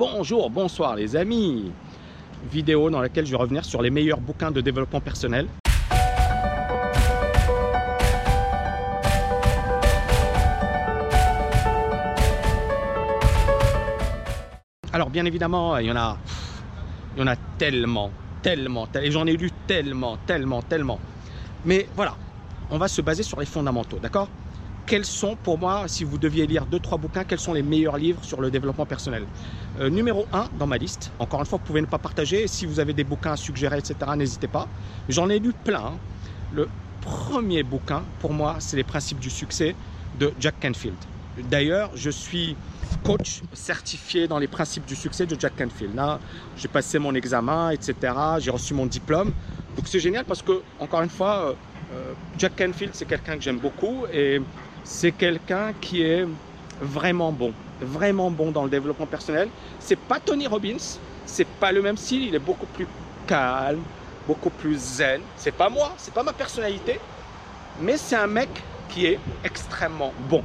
Bonjour, bonsoir les amis Vidéo dans laquelle je vais revenir sur les meilleurs bouquins de développement personnel. Alors bien évidemment, il y en a, il y en a tellement, tellement, et j'en ai lu tellement, tellement, tellement. Mais voilà, on va se baser sur les fondamentaux, d'accord? Quels sont pour moi, si vous deviez lire deux trois bouquins, quels sont les meilleurs livres sur le développement personnel? Euh, Numéro 1 dans ma liste, encore une fois, vous pouvez ne pas partager, si vous avez des bouquins à suggérer, etc., n'hésitez pas. J'en ai lu plein. Hein. Le premier bouquin, pour moi, c'est Les principes du succès de Jack Canfield. D'ailleurs, je suis coach certifié dans les principes du succès de Jack Canfield. Là, j'ai passé mon examen, etc., j'ai reçu mon diplôme. Donc c'est génial parce que, encore une fois, euh, Jack Canfield, c'est quelqu'un que j'aime beaucoup et c'est quelqu'un qui est vraiment bon, vraiment bon dans le développement personnel. C'est pas Tony Robbins, c'est pas le même style, il est beaucoup plus calme, beaucoup plus zen. C'est pas moi, c'est pas ma personnalité, mais c'est un mec qui est extrêmement bon.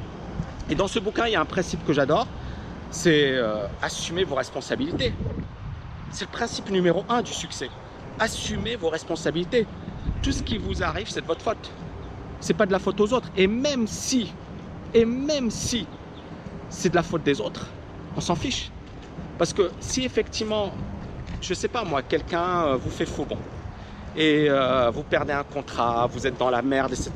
Et dans ce bouquin, il y a un principe que j'adore, c'est euh, assumer vos responsabilités. C'est le principe numéro un du succès. Assumez vos responsabilités. Tout ce qui vous arrive, c'est de votre faute c'est pas de la faute aux autres. Et même si, et même si c'est de la faute des autres, on s'en fiche. Parce que si effectivement, je sais pas moi, quelqu'un euh, vous fait faux bon et euh, vous perdez un contrat, vous êtes dans la merde, etc.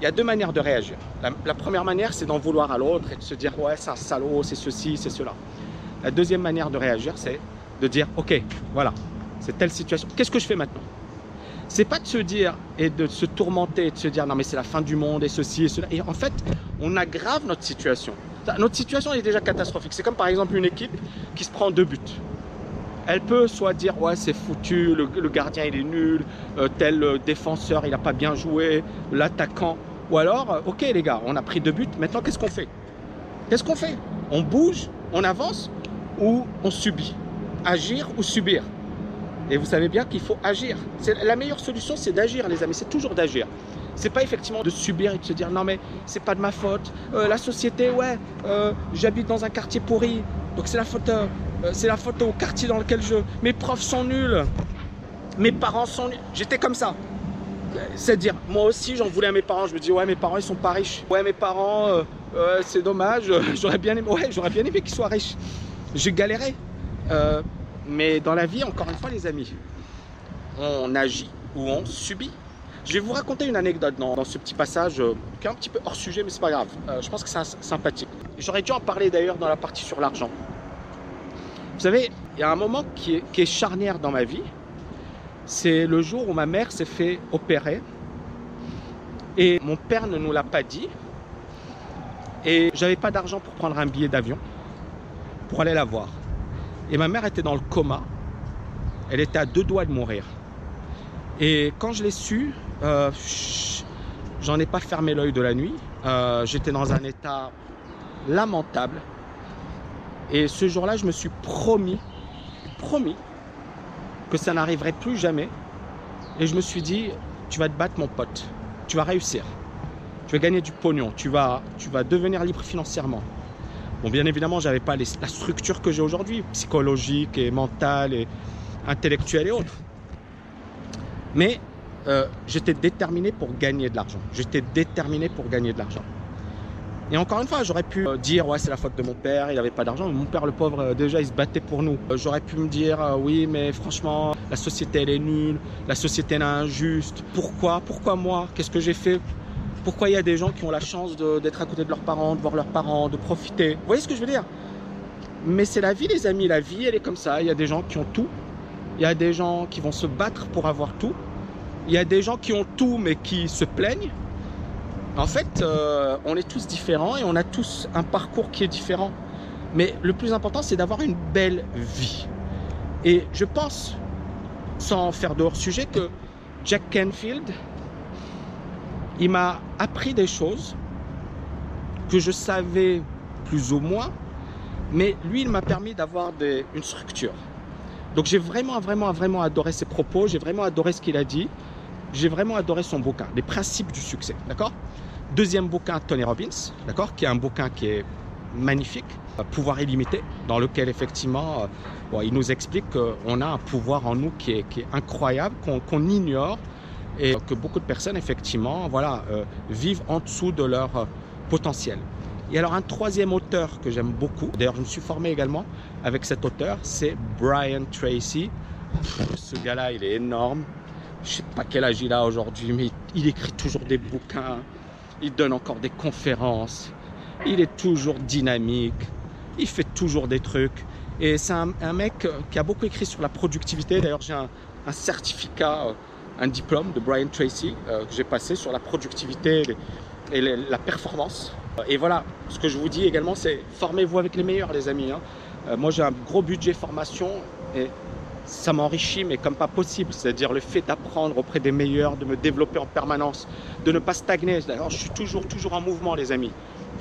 Il y a deux manières de réagir. La, première manière, c'est d'en vouloir à l'autre et de se dire ouais, c'est un salaud, c'est ceci, c'est cela. La deuxième manière de réagir, c'est de dire ok, voilà, c'est telle situation. Qu'est-ce que je fais maintenant? C'est pas de se dire et de se tourmenter, de se dire non mais c'est la fin du monde et ceci et cela. Et en fait, on aggrave notre situation. Notre situation est déjà catastrophique. C'est comme par exemple une équipe qui se prend deux buts. Elle peut soit dire ouais c'est foutu, le, gardien il est nul, euh, tel euh, défenseur il n'a pas bien joué, l'attaquant. Ou alors, euh, ok les gars, on a pris deux buts, maintenant qu'est-ce qu'on fait? Qu'est-ce qu'on fait? On bouge, on avance ou on subit? Agir ou subir? Et vous savez bien qu'il faut agir. La meilleure solution, c'est d'agir, les amis. C'est toujours d'agir. C'est pas effectivement de subir et de se dire non mais c'est pas de ma faute. Euh, la société, ouais, euh, j'habite dans un quartier pourri, donc c'est la faute, euh, c'est la faute au quartier dans lequel je. Mes profs sont nuls, mes parents sont nuls. J'étais comme ça. C'est-à-dire, moi aussi, j'en voulais à mes parents. Je me dis ouais, mes parents ils sont pas riches. Ouais, mes parents, c'est dommage. j'aurais bien aimé, ouais, j'aurais bien aimé qu'ils soient riches. J'ai galéré. Mais dans la vie, encore une fois, les amis, on agit ou on subit. Je vais vous raconter une anecdote dans, ce petit passage euh, qui est un petit peu hors sujet, mais c'est pas grave. Euh, je pense que c'est sympathique. J'aurais dû en parler d'ailleurs dans la partie sur l'argent. Vous savez, il y a un moment qui est, charnière dans ma vie. C'est le jour où ma mère s'est fait opérer et mon père ne nous l'a pas dit. Et j'avais pas d'argent pour prendre un billet d'avion pour aller la voir. Et ma mère était dans le coma. Elle était à deux doigts de mourir. Et quand je l'ai su, euh, j'en ai pas fermé l'œil de la nuit. Euh, j'étais dans un état lamentable. Et ce jour-là, je me suis promis, promis, que ça n'arriverait plus jamais. Et je me suis dit, tu vas te battre mon pote. Tu vas réussir. Tu vas gagner du pognon. Tu vas, tu vas devenir libre financièrement. Bon, bien évidemment, j'avais pas la structure que j'ai aujourd'hui, psychologique et mentale et intellectuelle et autres. Mais euh, j'étais déterminé pour gagner de l'argent. J'étais déterminé pour gagner de l'argent. Et encore une fois, j'aurais pu euh, dire ouais c'est la faute de mon père, il n'avait pas d'argent. Mon père le pauvre euh, déjà il se battait pour nous. j'aurais pu me dire oui mais franchement la société elle est nulle, la société elle est injuste. Pourquoi? Pourquoi moi? Qu'est-ce que j'ai fait? Pourquoi il y a des gens qui ont la chance d'être à côté de leurs parents, de voir leurs parents, de profiter Vous voyez ce que je veux dire? Mais c'est la vie, les amis. La vie, elle est comme ça. Il y a des gens qui ont tout. Il y a des gens qui vont se battre pour avoir tout. Il y a des gens qui ont tout, mais qui se plaignent. En fait, euh, on est tous différents et on a tous un parcours qui est différent. Mais le plus important, c'est d'avoir une belle vie. Et je pense, sans faire de hors-sujet, que Jack Canfield, il m'a appris des choses que je savais plus ou moins, mais lui, il m'a permis d'avoir une structure. Donc j'ai vraiment, vraiment, vraiment adoré ses propos, j'ai vraiment adoré ce qu'il a dit, j'ai vraiment adoré son bouquin, Les principes du succès, Deuxième bouquin, Tony Robbins, d'accord? Qui est un bouquin qui est magnifique. Pouvoir illimité, dans lequel effectivement, bon, il nous explique qu'on a un pouvoir en nous qui est incroyable, qu'on ignore et que beaucoup de personnes effectivement voilà, vivent en dessous de leur potentiel. Et alors un troisième auteur que j'aime beaucoup, d'ailleurs je me suis formé également avec cet auteur, c'est Brian Tracy. Ce gars-là, il est énorme. Je sais pas quel âge il a aujourd'hui, mais il écrit toujours des bouquins, il donne encore des conférences, il est toujours dynamique, il fait toujours des trucs. Et c'est un, mec qui a beaucoup écrit sur la productivité. D'ailleurs, j'ai un, certificat, euh, un diplôme de Brian Tracy euh, que j'ai passé sur la productivité et la performance. Et voilà, ce que je vous dis également, c'est formez-vous avec les meilleurs, les amis. Hein. Euh, moi, j'ai un gros budget formation et ça m'enrichit, mais comme pas possible. C'est-à-dire le fait d'apprendre auprès des meilleurs, de me développer en permanence, de ne pas stagner. D'ailleurs, je suis toujours, toujours en mouvement, les amis.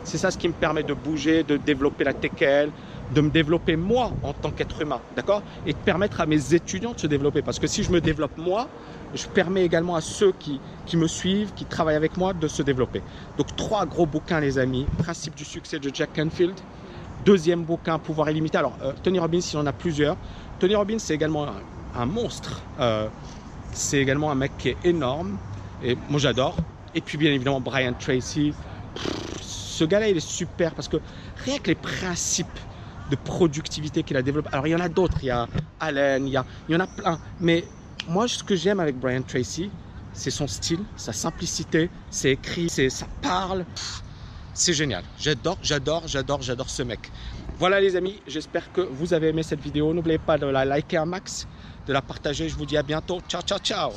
C'est ça ce qui me permet de bouger, de développer la TKL, de me développer moi en tant qu'être humain, d'accord? Et de permettre à mes étudiants de se développer. Parce que si je me développe moi, je permets également à ceux qui, qui me suivent, qui travaillent avec moi, de se développer. Donc trois gros bouquins, les amis. Principe du succès de Jack Canfield. Deuxième bouquin, Pouvoir illimité. Alors, euh, Tony Robbins, il en a plusieurs. Tony Robbins, c'est également un, monstre. Euh, c'est également un mec qui est énorme. Et moi, j'adore. Et puis, bien évidemment, Brian Tracy. ce gars-là, il est super parce que rien que les principes de productivité qu'il a développé. Alors, il y en a d'autres. Il y a Allen, il y, a, il y en a plein. Mais moi, ce que j'aime avec Brian Tracy, c'est son style, sa simplicité, c'est écrit, ça parle. C'est génial. J'adore, j'adore, j'adore, j'adore ce mec. Voilà les amis, j'espère que vous avez aimé cette vidéo. N'oubliez pas de la liker un max, de la partager. Je vous dis à bientôt. Ciao, ciao, ciao.